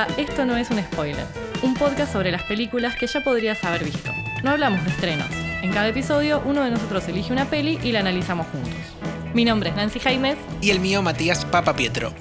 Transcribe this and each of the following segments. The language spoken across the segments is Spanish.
a Esto no es un spoiler, un podcast sobre las películas que ya podrías haber visto. No hablamos de estrenos. En cada episodio, uno de nosotros elige una peli y la analizamos juntos. Mi nombre es Nancy Jaimes. Y el mío, Matías Papa Pietro.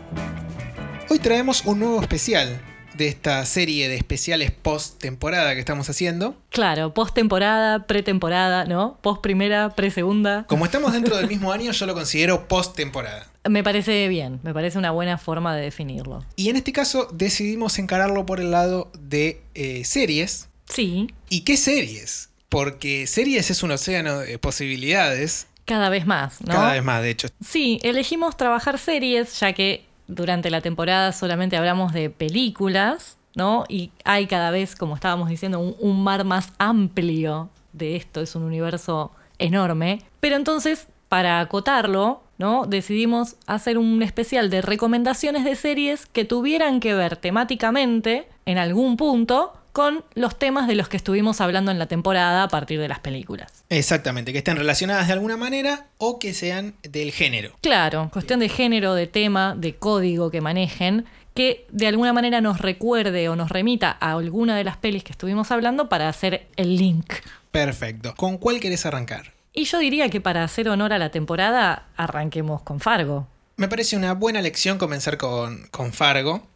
Hoy traemos un nuevo especial de esta serie de especiales post temporada que estamos haciendo. Claro, post temporada, pretemporada, ¿no? Post primera, pre segunda. Como estamos dentro del mismo año, yo lo considero post temporada. Me parece bien, me parece una buena forma de definirlo. Y en este caso decidimos encararlo por el lado de eh, series. Sí. ¿Y qué series? Porque series es un océano de posibilidades. Cada vez más, ¿no? Cada vez más, de hecho. Sí, elegimos trabajar series, ya que durante la temporada solamente hablamos de películas, ¿no? Y hay cada vez, como estábamos diciendo, un, un mar más amplio de esto, es un universo enorme. Pero entonces, para acotarlo, ¿no? Decidimos hacer un especial de recomendaciones de series que tuvieran que ver temáticamente, en algún punto, con los temas de los que estuvimos hablando en la temporada a partir de las películas. Exactamente, que estén relacionadas de alguna manera o que sean del género. Claro, cuestión de género, de tema, de código que manejen, que de alguna manera nos recuerde o nos remita a alguna de las pelis que estuvimos hablando para hacer el link. Perfecto. ¿Con cuál querés arrancar? Y yo diría que para hacer honor a la temporada, arranquemos con Fargo. Me parece una buena lección comenzar con, con Fargo,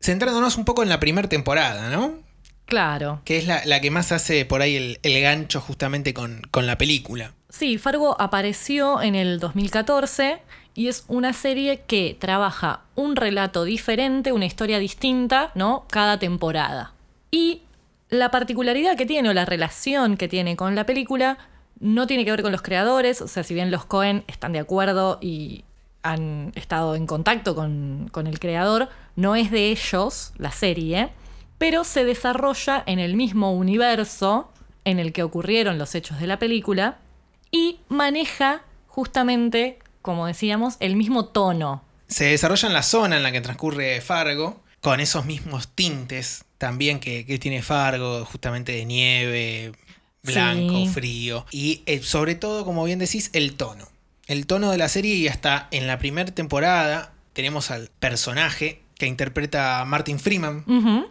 centrándonos un poco en la primera temporada, ¿no? Claro. Que es la, la que más hace por ahí el, el gancho justamente con, con, la película. Sí, Fargo apareció en el 2014 y es una serie que trabaja un relato diferente, una historia distinta, ¿no? Cada temporada. Y la particularidad que tiene o la relación que tiene con la película no tiene que ver con los creadores, o sea, si bien los Cohen están de acuerdo y han estado en contacto con, con el creador, no es de ellos la serie pero se desarrolla en el mismo universo en el que ocurrieron los hechos de la película y maneja justamente, como decíamos, el mismo tono. Se desarrolla en la zona en la que transcurre Fargo, con esos mismos tintes también que, que tiene Fargo, justamente de nieve, blanco, sí. frío, y eh, sobre todo, como bien decís, el tono. El tono de la serie y hasta en la primera temporada tenemos al personaje que interpreta a Martin Freeman. Uh -huh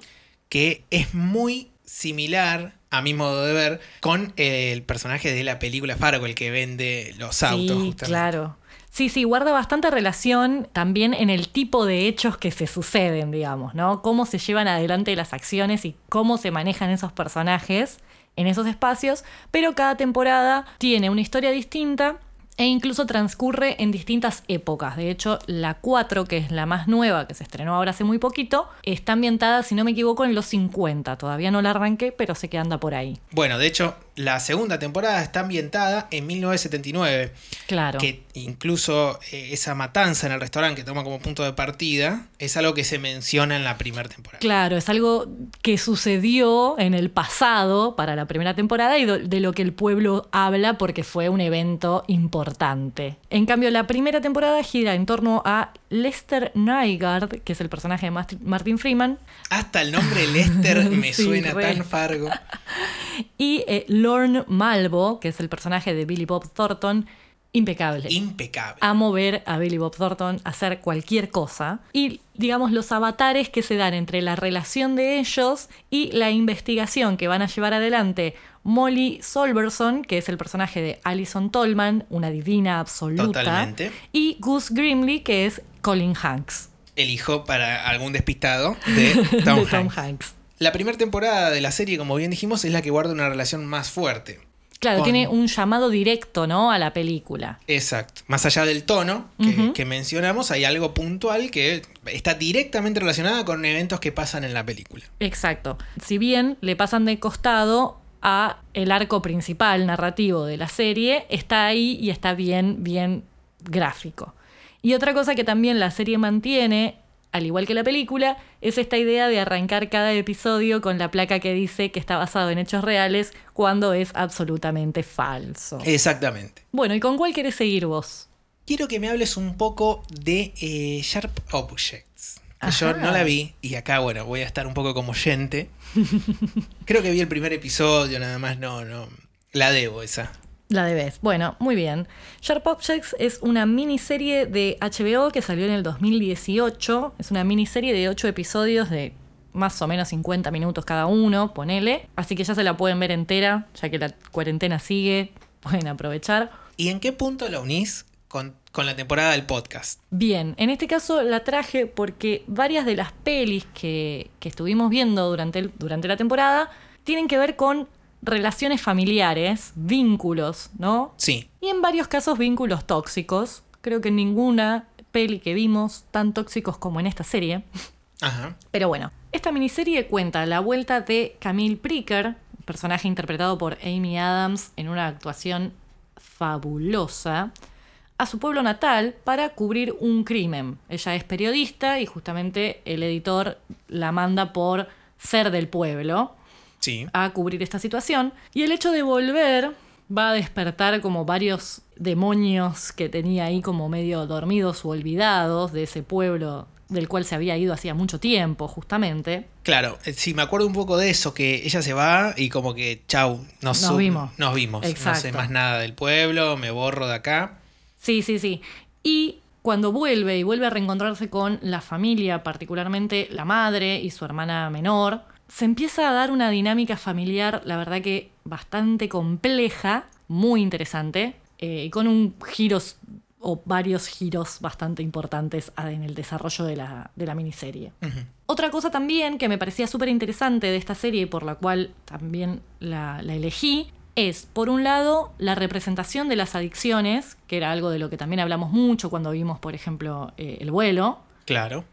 que es muy similar, a mi modo de ver, con el personaje de la película Fargo, el que vende los autos. Sí, justamente. claro. Sí, sí, guarda bastante relación también en el tipo de hechos que se suceden, digamos, ¿no? Cómo se llevan adelante las acciones y cómo se manejan esos personajes en esos espacios, pero cada temporada tiene una historia distinta e incluso transcurre en distintas épocas. De hecho, la 4, que es la más nueva, que se estrenó ahora hace muy poquito, está ambientada, si no me equivoco, en los 50. Todavía no la arranqué, pero sé que anda por ahí. Bueno, de hecho, la segunda temporada está ambientada en 1979. Claro. Que incluso eh, esa matanza en el restaurante que toma como punto de partida es algo que se menciona en la primera temporada. Claro, es algo que sucedió en el pasado para la primera temporada y de lo que el pueblo habla porque fue un evento importante. En cambio, la primera temporada gira en torno a Lester Nygaard, que es el personaje de Martin Freeman. Hasta el nombre Lester me sí, suena re. tan fargo. y eh, Lorne Malvo, que es el personaje de Billy Bob Thornton, impecable. Impecable. Amo ver a Billy Bob Thornton hacer cualquier cosa. Y digamos los avatares que se dan entre la relación de ellos y la investigación que van a llevar adelante Molly Solverson, que es el personaje de Alison Tolman, una divina absoluta. Totalmente. Y Gus Grimley, que es Colin Hanks. El hijo, para algún despistado, de Tom, de Tom Hanks. La primera temporada de la serie, como bien dijimos, es la que guarda una relación más fuerte. Claro, con... tiene un llamado directo, ¿no? A la película. Exacto. Más allá del tono que, uh -huh. que, mencionamos, hay algo puntual que está directamente relacionado con eventos que pasan en la película. Exacto. Si bien le pasan de costado a el arco principal narrativo de la serie, está ahí y está bien, bien gráfico. Y otra cosa que también la serie mantiene al igual que la película, es esta idea de arrancar cada episodio con la placa que dice que está basado en hechos reales cuando es absolutamente falso. Exactamente. Bueno, ¿y con cuál querés seguir vos? Quiero que me hables un poco de eh, Sharp Objects. Que yo no la vi y acá, bueno, voy a estar un poco como oyente. Creo que vi el primer episodio, nada más, no, no. La debo esa. La debes. Bueno, muy bien. Sharp Objects es una miniserie de HBO que salió en el 2018. Es una miniserie de 8 episodios de más o menos 50 minutos cada uno, ponele. Así que ya se la pueden ver entera, ya que la cuarentena sigue, pueden aprovechar. ¿Y en qué punto la unís con, la temporada del podcast? Bien, en este caso la traje porque varias de las pelis que, estuvimos viendo durante, durante la temporada tienen que ver con relaciones familiares, vínculos, ¿no? Sí. Y en varios casos vínculos tóxicos. Creo que ninguna peli que vimos tan tóxicos como en esta serie. Ajá. Pero bueno, esta miniserie cuenta la vuelta de Camille Pricker, personaje interpretado por Amy Adams en una actuación fabulosa, a su pueblo natal para cubrir un crimen. Ella es periodista y justamente el editor la manda por ser del pueblo sí. a cubrir esta situación. Y el hecho de volver va a despertar como varios demonios que tenía ahí como medio dormidos o olvidados de ese pueblo del cual se había ido hacía mucho tiempo, justamente. Claro, eh, sí, me acuerdo un poco de eso, que ella se va y como que, chau, nos, nos vimos. Nos vimos. No sé más nada del pueblo, me borro de acá. Sí, sí, sí. Y cuando vuelve y vuelve a reencontrarse con la familia, particularmente la madre y su hermana menor, se empieza a dar una dinámica familiar, la verdad que bastante compleja, muy interesante, eh, y con un giros o varios giros bastante importantes en el desarrollo de la, miniserie. Otra cosa también que me parecía súper interesante de esta serie y por la cual también la, elegí es, por un lado, la representación de las adicciones, que era algo de lo que también hablamos mucho cuando vimos, por ejemplo, eh, el vuelo. Claro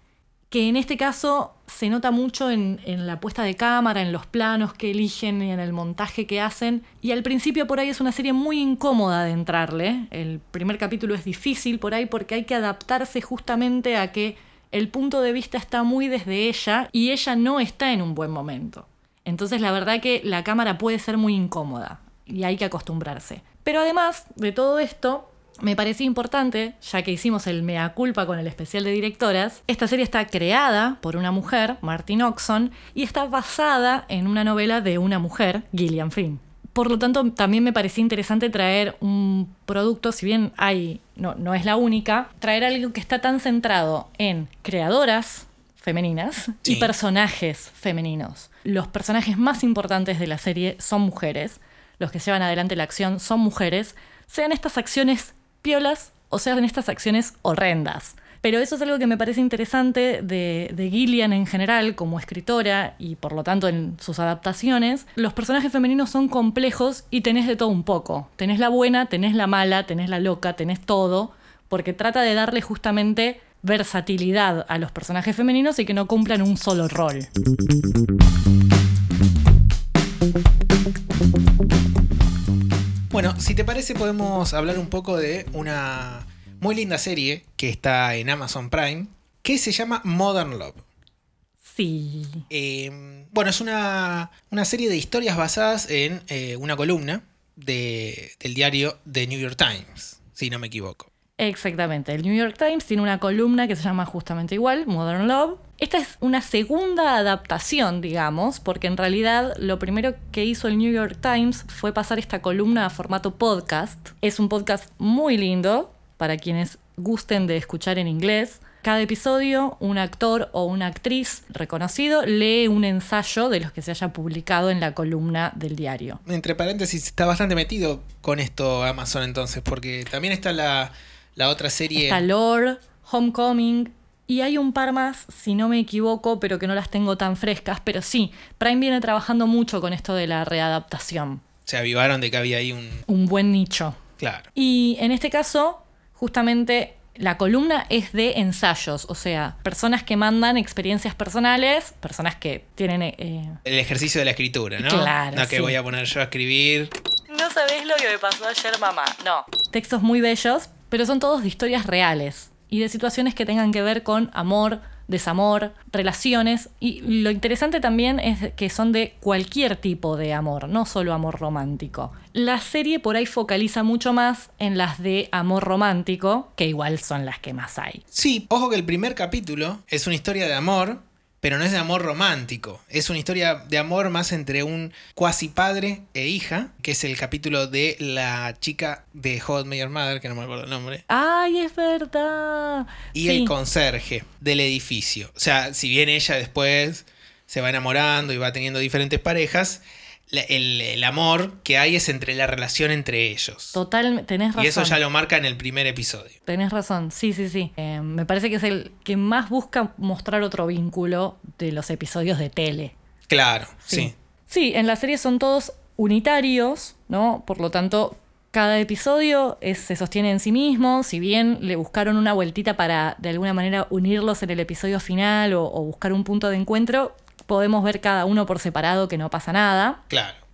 que en este caso se nota mucho en, la puesta de cámara, en los planos que eligen y en el montaje que hacen. Y al principio por ahí es una serie muy incómoda de entrarle. El primer capítulo es difícil por ahí porque hay que adaptarse justamente a que el punto de vista está muy desde ella y ella no está en un buen momento. Entonces la verdad que la cámara puede ser muy incómoda y hay que acostumbrarse. Pero además de todo esto, me parecía importante, ya que hicimos el mea culpa con el especial de directoras, esta serie está creada por una mujer, Martin Oxon, y está basada en una novela de una mujer, Gillian Flynn. Por lo tanto, también me parecía interesante traer un producto, si bien hay, no, no es la única, traer algo que está tan centrado en creadoras femeninas y personajes femeninos. Los personajes más importantes de la serie son mujeres, los que llevan adelante la acción son mujeres, sean estas acciones piolas o sea en estas acciones horrendas. Pero eso es algo que me parece interesante de, de, Gillian en general como escritora y por lo tanto en sus adaptaciones. Los personajes femeninos son complejos y tenés de todo un poco. Tenés la buena, tenés la mala, tenés la loca, tenés todo, porque trata de darle justamente versatilidad a los personajes femeninos y que no cumplan un solo rol. Si te parece podemos hablar un poco de una muy linda serie que está en Amazon Prime, que se llama Modern Love. Sí. Em, bueno, es una, serie de historias basadas en eh, una columna del diario The New York Times, si no me equivoco. Exactamente. El New York Times tiene una columna que se llama justamente igual, Modern Love. Esta es una segunda adaptación, digamos, porque en realidad lo primero que hizo el New York Times fue pasar esta columna a formato podcast. Es un podcast muy lindo para quienes gusten de escuchar en inglés. Cada episodio, un actor o una actriz reconocido lee un ensayo de los que se haya publicado en la columna del diario. Entre paréntesis, está bastante metido con esto Amazon entonces, porque también está la, la otra serie. Está Lore, Homecoming. Y hay un par más, si no me equivoco, pero que no las tengo tan frescas. Pero sí, Prime viene trabajando mucho con esto de la readaptación. Se avivaron de que había ahí un... Un buen nicho. Claro. Y en este caso, justamente la columna es de ensayos, o sea, personas que mandan experiencias personales, personas que tienen... Eh, El ejercicio de la escritura, ¿no? Claro. No que voy a poner yo a escribir. No sabés lo que me pasó ayer, mamá. No. Textos muy bellos, pero son todos de historias reales y de situaciones que tengan que ver con amor, desamor, relaciones. Y lo interesante también es que son de cualquier tipo de amor, no solo amor romántico. La serie por ahí focaliza mucho más en las de amor romántico, que igual son las que más hay. Sí, ojo que el primer capítulo es una historia de amor pero no es de amor romántico. Es una historia de amor más entre un cuasi padre e hija, que es el capítulo de la chica de Hot Mayor Mother, que no me acuerdo el nombre. ¡Ay, es verdad! Y el conserje del edificio. O sea, si bien ella después se va enamorando y va teniendo diferentes parejas, el, amor que hay es entre la relación entre ellos. Total, tenés razón. Y eso ya lo marca en el primer episodio. Tenés razón, sí, sí, sí. Eh, me parece que es el que más busca mostrar otro vínculo de los episodios de tele. Claro, sí. Sí, en la serie son todos unitarios, ¿no? Por lo tanto, cada episodio se sostiene en sí mismo, si bien le buscaron una vueltita para de alguna manera unirlos en el episodio final o buscar un punto de encuentro, podemos ver cada uno por separado que no pasa nada. Claro.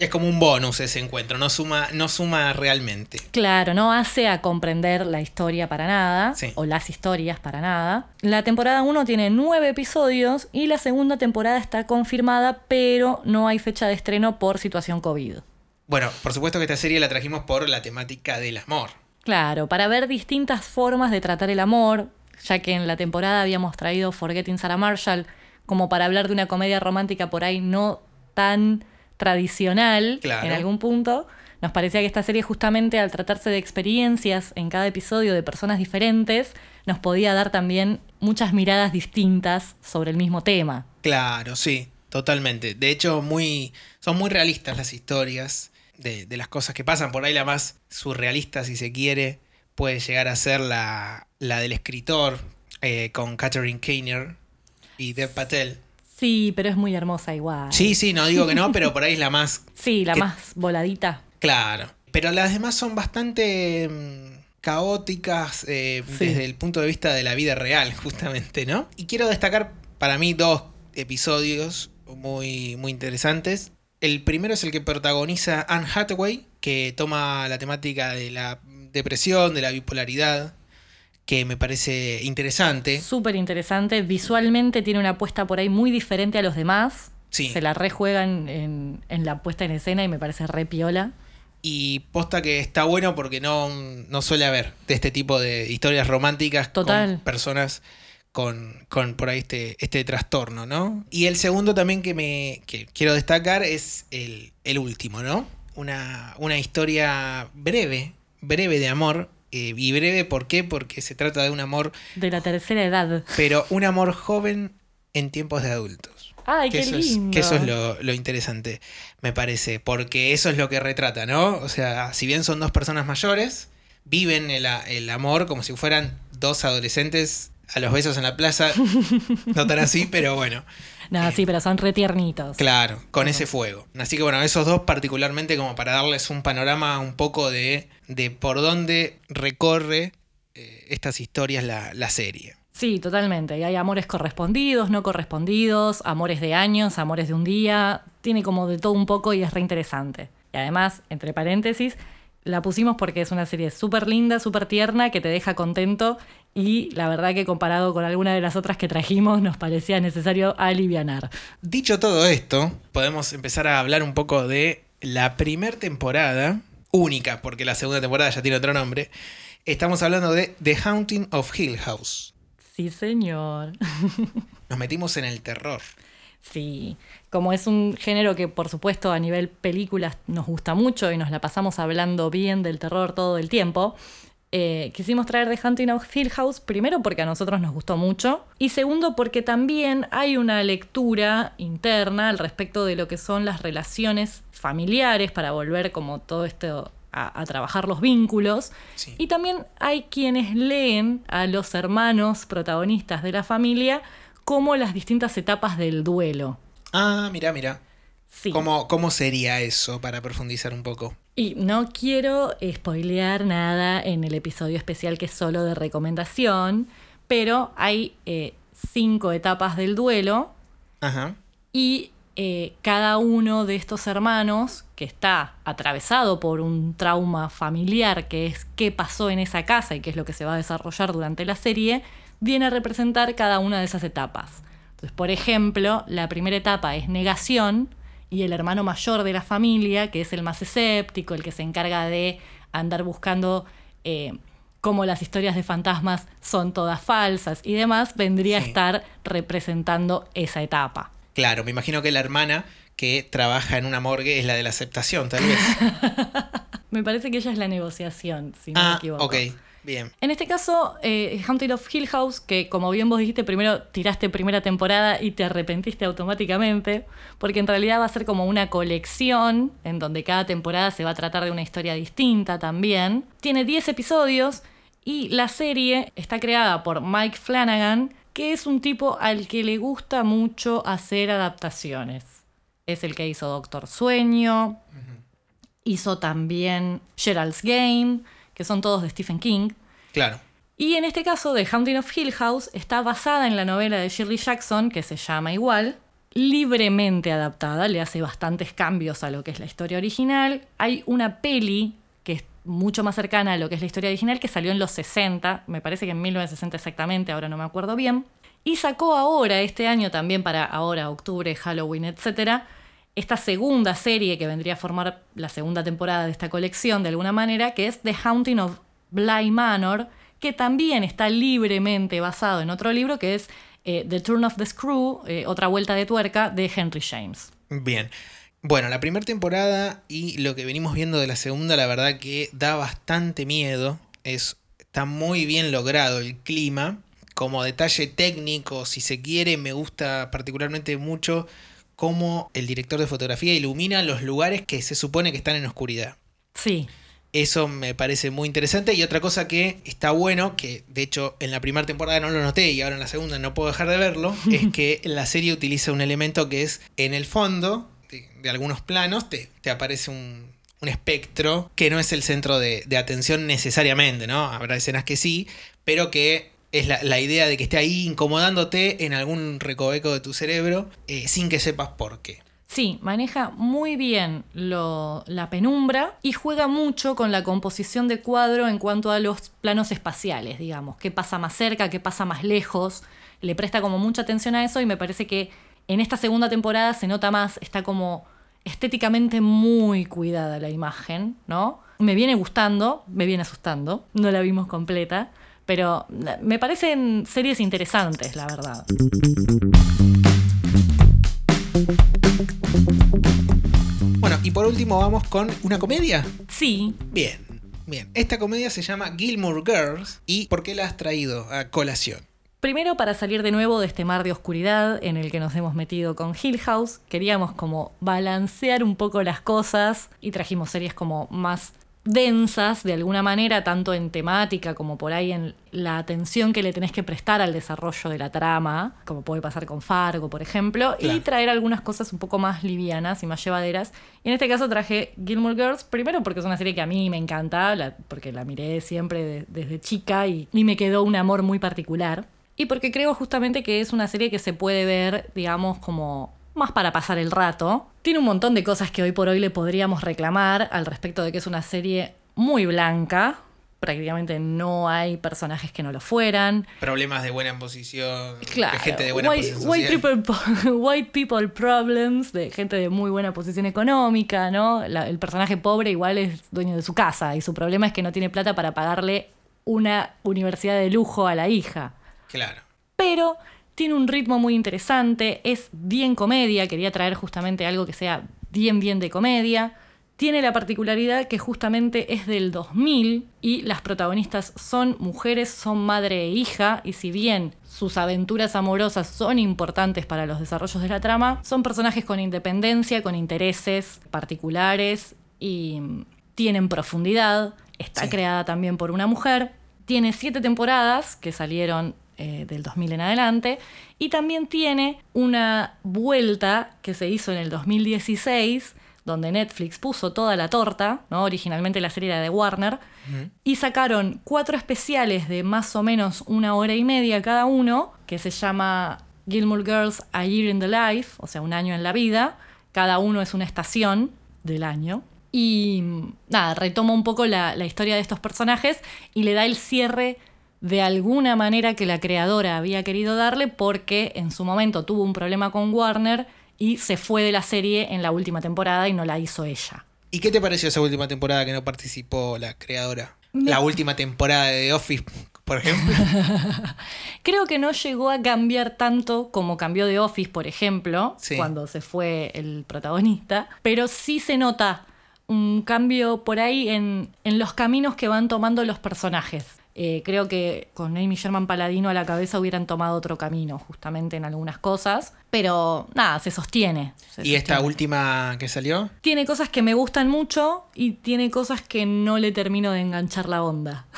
Es como un bonus ese encuentro, no suma, no suma realmente. Claro, no hace a comprender la historia para nada, o las historias para nada. La temporada 1 tiene nueve episodios y la segunda temporada está confirmada, pero no hay fecha de estreno por situación COVID. Bueno, por supuesto que esta serie la trajimos por la temática del amor. Claro, para ver distintas formas de tratar el amor, ya que en la temporada habíamos traído Forgetting Sarah Marshall, como para hablar de una comedia romántica por ahí no tan tradicional en algún punto. Nos parecía que esta serie justamente al tratarse de experiencias en cada episodio de personas diferentes, nos podía dar también muchas miradas distintas sobre el mismo tema. Claro, sí, totalmente. De hecho, muy, son muy realistas las historias de, las cosas que pasan. Por ahí la más surrealista, si se quiere, puede llegar a ser la, la del escritor eh, con Catherine Keener, y Dev Patel. Sí, pero es muy hermosa igual. Sí, sí, no digo que no, pero por ahí es la más. Sí, la más voladita. Claro. Pero las demás son bastante mm, caóticas eh, desde el punto de vista de la vida real, justamente, ¿no? Y quiero destacar para mí dos episodios muy, muy interesantes. El primero es el que protagoniza Anne Hathaway, que toma la temática de la depresión, de la bipolaridad, que me parece interesante. Súper interesante. Visualmente tiene una puesta por ahí muy diferente a los demás. Sí. Se la rejuegan en, en la puesta en escena y me parece re piola. Y posta que está bueno porque no, no suele haber de este tipo de historias románticas Total. con personas con, con, por ahí este, este trastorno, ¿no? Y el segundo también que me que quiero destacar es el, el último, ¿no? Una, una historia breve, breve de amor eh, y breve, ¿por qué? Porque se trata de un amor... De la tercera edad. Pero un amor joven en tiempos de adultos. ¡Ay, qué lindo! que eso es lo, interesante, me parece, porque eso es lo que retrata, ¿no? O sea, si bien son dos personas mayores, viven el, el amor como si fueran dos adolescentes a los besos en la plaza. no tan así, pero bueno. No, sí, pero son retiernitos. Claro, con ese fuego. Así que bueno, esos dos particularmente como para darles un panorama un poco de, de por dónde recorre eh, estas historias la, la serie. Sí, totalmente. Y hay amores correspondidos, no correspondidos, amores de años, amores de un día. Tiene como de todo un poco y es reinteresante. Y además, entre paréntesis, la pusimos porque es una serie súper linda, súper tierna, que te deja contento y la verdad que comparado con alguna de las otras que trajimos nos parecía necesario alivianar. Dicho todo esto, podemos empezar a hablar un poco de la primera temporada, única porque la segunda temporada ya tiene otro nombre. Estamos hablando de The Haunting of Hill House. Sí, señor. Nos metimos en el terror. Sí, como es un género que por supuesto a nivel películas nos gusta mucho y nos la pasamos hablando bien del terror todo el tiempo, eh, quisimos traer The Hunting of Hill House, primero porque a nosotros nos gustó mucho y segundo porque también hay una lectura interna al respecto de lo que son las relaciones familiares para volver como todo esto a, trabajar los vínculos. Y también hay quienes leen a los hermanos protagonistas de la familia como las distintas etapas del duelo. Ah, mira, mira. ¿Cómo, ¿Cómo sería eso para profundizar un poco? Y no quiero spoilear nada en el episodio especial que es solo de recomendación, pero hay eh, cinco etapas del duelo. Ajá. Y eh, cada uno de estos hermanos, que está atravesado por un trauma familiar, que es qué pasó en esa casa y qué es lo que se va a desarrollar durante la serie, viene a representar cada una de esas etapas. Entonces, por ejemplo, la primera etapa es negación, y el hermano mayor de la familia, que es el más escéptico, el que se encarga de andar buscando eh, cómo las historias de fantasmas son todas falsas y demás, vendría a estar representando esa etapa. Claro, me imagino que la hermana que trabaja en una morgue es la de la aceptación, tal vez. me parece que ella es la negociación, si no me ah, equivoco. Ok. Bien. En este caso, eh, Haunted of Hill House, que como bien vos dijiste, primero tiraste primera temporada y te arrepentiste automáticamente, porque en realidad va a ser como una colección en donde cada temporada se va a tratar de una historia distinta también. Tiene 10 episodios y la serie está creada por Mike Flanagan, que es un tipo al que le gusta mucho hacer adaptaciones. Es el que hizo Doctor Sueño, hizo también Gerald's Game, que son todos de Stephen King. Claro. Y en este caso, The Haunting of Hill House está basada en la novela de Shirley Jackson, que se llama igual, libremente adaptada, le hace bastantes cambios a lo que es la historia original. Hay una peli que es mucho más cercana a lo que es la historia original, que salió en los 60, me parece que en 1960 exactamente, ahora no me acuerdo bien. Y sacó ahora, este año también para ahora, octubre, Halloween, etcétera, esta segunda serie que vendría a formar la segunda temporada de esta colección de alguna manera, que es The Haunting of Bly Manor, que también está libremente basado en otro libro que es eh, The Turn of the Screw, eh, otra vuelta de tuerca de Henry James. Bien. Bueno, la primera temporada y lo que venimos viendo de la segunda, la verdad que da bastante miedo. Es, está muy bien logrado el clima. Como detalle técnico, si se quiere, me gusta particularmente mucho cómo el director de fotografía ilumina los lugares que se supone que están en oscuridad. Sí. Eso me parece muy interesante. Y otra cosa que está bueno, que de hecho en la primera temporada no lo noté y ahora en la segunda no puedo dejar de verlo, es que la serie utiliza un elemento que es en el fondo de, algunos planos, te, aparece un, espectro que no es el centro de, de, atención necesariamente, ¿no? Habrá escenas que sí, pero que es la, idea de que esté ahí incomodándote en algún recoveco de tu cerebro eh, sin que sepas por qué. Sí, maneja muy bien la penumbra y juega mucho con la composición de cuadro en cuanto a los planos espaciales, digamos, qué pasa más cerca, qué pasa más lejos. Le presta como mucha atención a eso y me parece que en esta segunda temporada se nota más, está como estéticamente muy cuidada la imagen, ¿no? Me viene gustando, me viene asustando, no la vimos completa, pero me parecen series interesantes, la verdad. Bueno, y por último vamos con una comedia. Sí. Bien, bien. Esta comedia se llama Gilmore Girls. ¿Y por qué la has traído a colación? Primero, para salir de nuevo de este mar de oscuridad en el que nos hemos metido con Hill House, queríamos como balancear un poco las cosas y trajimos series como más densas de alguna manera, tanto en temática como por ahí en la atención que le tenés que prestar al desarrollo de la trama, como puede pasar con Fargo, por ejemplo, y traer algunas cosas un poco más livianas y más llevaderas. Y en este caso traje Gilmore Girls, primero porque es una serie que a mí me encanta, porque la miré siempre desde chica y, y me quedó un amor muy particular. Y porque creo justamente que es una serie que se puede ver, digamos, como más para pasar el rato. Tiene un montón de cosas que hoy por hoy le podríamos reclamar al respecto de que es una serie muy blanca. Prácticamente no hay personajes que no lo fueran. Problemas de buena posición. Claro. De gente de buena white, posición. White people, white people, problems, de gente de muy buena posición económica, ¿no? el personaje pobre igual es dueño de su casa y su problema es que no tiene plata para pagarle una universidad de lujo a la hija. Claro. Pero tiene un ritmo muy interesante, es bien comedia, quería traer justamente algo que sea bien, bien de comedia. Tiene la particularidad que justamente es del 2000 y las protagonistas son mujeres, son madre e hija, y si bien sus aventuras amorosas son importantes para los desarrollos de la trama, son personajes con independencia, con intereses particulares y tienen profundidad. Está creada también por una mujer. Tiene siete temporadas que salieron eh, del 2000 en adelante. Y también tiene una vuelta que se hizo en el 2016, donde Netflix puso toda la torta, ¿no? originalmente la serie era de Warner, y sacaron cuatro especiales de más o menos una hora y media cada uno, que se llama Gilmore Girls A Year in the Life, o sea, un año en la vida. Cada uno es una estación del año. Y nada, retoma un poco la, la historia de estos personajes y le da el cierre de alguna manera que la creadora había querido darle porque en su momento tuvo un problema con Warner y se fue de la serie en la última temporada y no la hizo ella. ¿Y qué te pareció esa última temporada que no participó la creadora? La última temporada de The Office, por ejemplo. Creo que no llegó a cambiar tanto como cambió The Office, por ejemplo, cuando se fue el protagonista, pero sí se nota un cambio por ahí en, en los caminos que van tomando los personajes. Eh, creo que con Amy Sherman Paladino a la cabeza hubieran tomado otro camino, justamente en algunas cosas. Pero nada, se sostiene. ¿Y esta última que salió? Tiene cosas que me gustan mucho y tiene cosas que no le termino de enganchar la onda.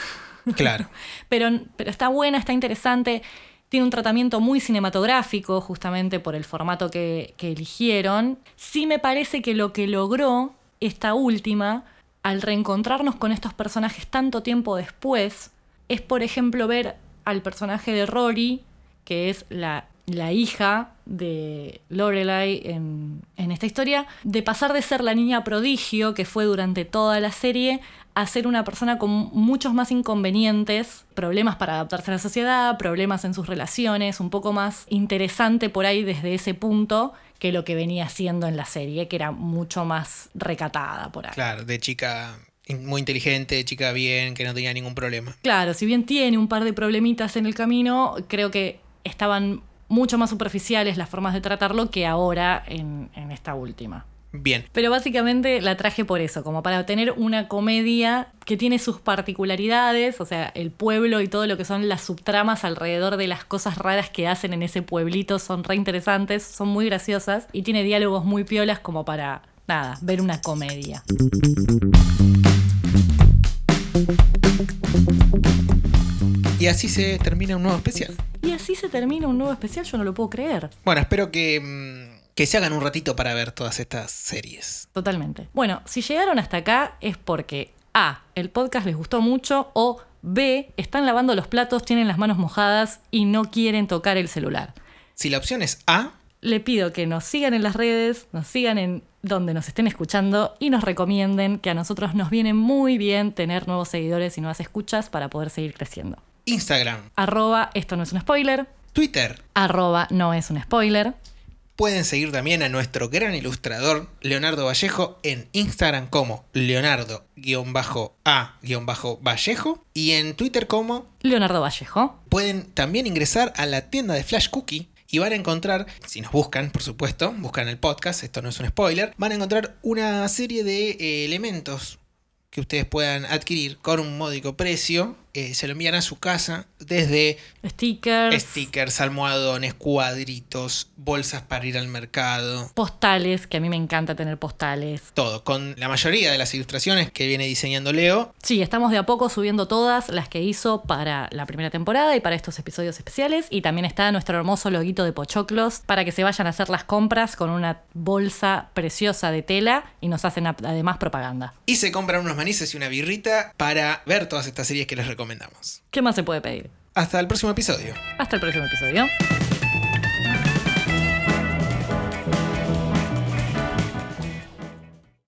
Claro. pero, pero está buena, está interesante. Tiene un tratamiento muy cinematográfico, justamente por el formato que, que eligieron. Sí me parece que lo que logró esta última, al reencontrarnos con estos personajes tanto tiempo después, es, por ejemplo, ver al personaje de Rory, que es la, la hija de Lorelai en, en, esta historia, de pasar de ser la niña prodigio que fue durante toda la serie a ser una persona con muchos más inconvenientes, problemas para adaptarse a la sociedad, problemas en sus relaciones, un poco más interesante por ahí desde ese punto que lo que venía siendo en la serie, que era mucho más recatada por ahí. Claro, de chica muy inteligente, chica bien, que no tenía ningún problema. Claro, si bien tiene un par de problemitas en el camino, creo que estaban mucho más superficiales las formas de tratarlo que ahora en, esta última. Bien. Pero básicamente la traje por eso, como para tener una comedia que tiene sus particularidades, o sea, el pueblo y todo lo que son las subtramas alrededor de las cosas raras que hacen en ese pueblito son re interesantes, son muy graciosas y tiene diálogos muy piolas como para, nada, ver una comedia. Y así se termina un nuevo especial. Y así se termina un nuevo especial, yo no lo puedo creer. Bueno, espero que, mm, que se hagan un ratito para ver todas estas series. Totalmente. Bueno, si llegaron hasta acá es porque A, el podcast les gustó mucho o B, están lavando los platos, tienen las manos mojadas y no quieren tocar el celular. Si la opción es A, le pido que nos sigan en las redes, nos sigan en donde nos estén escuchando y nos recomienden que a nosotros nos viene muy bien tener nuevos seguidores y nuevas escuchas para poder seguir creciendo. Instagram. Arroba esto no es un spoiler. Twitter. Arroba no es un spoiler. Pueden seguir también a nuestro gran ilustrador Leonardo Vallejo en Instagram como Leonardo-A-Vallejo y en Twitter como Leonardo Vallejo. Pueden también ingresar a la tienda de Flash Cookie y van a encontrar, si nos buscan, por supuesto, buscan el podcast, esto no es un spoiler, van a encontrar una serie de eh, elementos que ustedes puedan adquirir con un módico precio eh, se lo envían a su casa desde stickers, stickers, almohadones, cuadritos, bolsas para ir al mercado, postales, que a mí me encanta tener postales. Todo, con la mayoría de las ilustraciones que viene diseñando Leo. Sí, estamos de a poco subiendo todas las que hizo para la primera temporada y para estos episodios especiales. Y también está nuestro hermoso loguito de Pochoclos para que se vayan a hacer las compras con una bolsa preciosa de tela y nos hacen además propaganda. Y se compran unos manices y una birrita para ver todas estas series que les recomiendo ¿Qué más se puede pedir? Hasta el próximo episodio. Hasta el próximo episodio.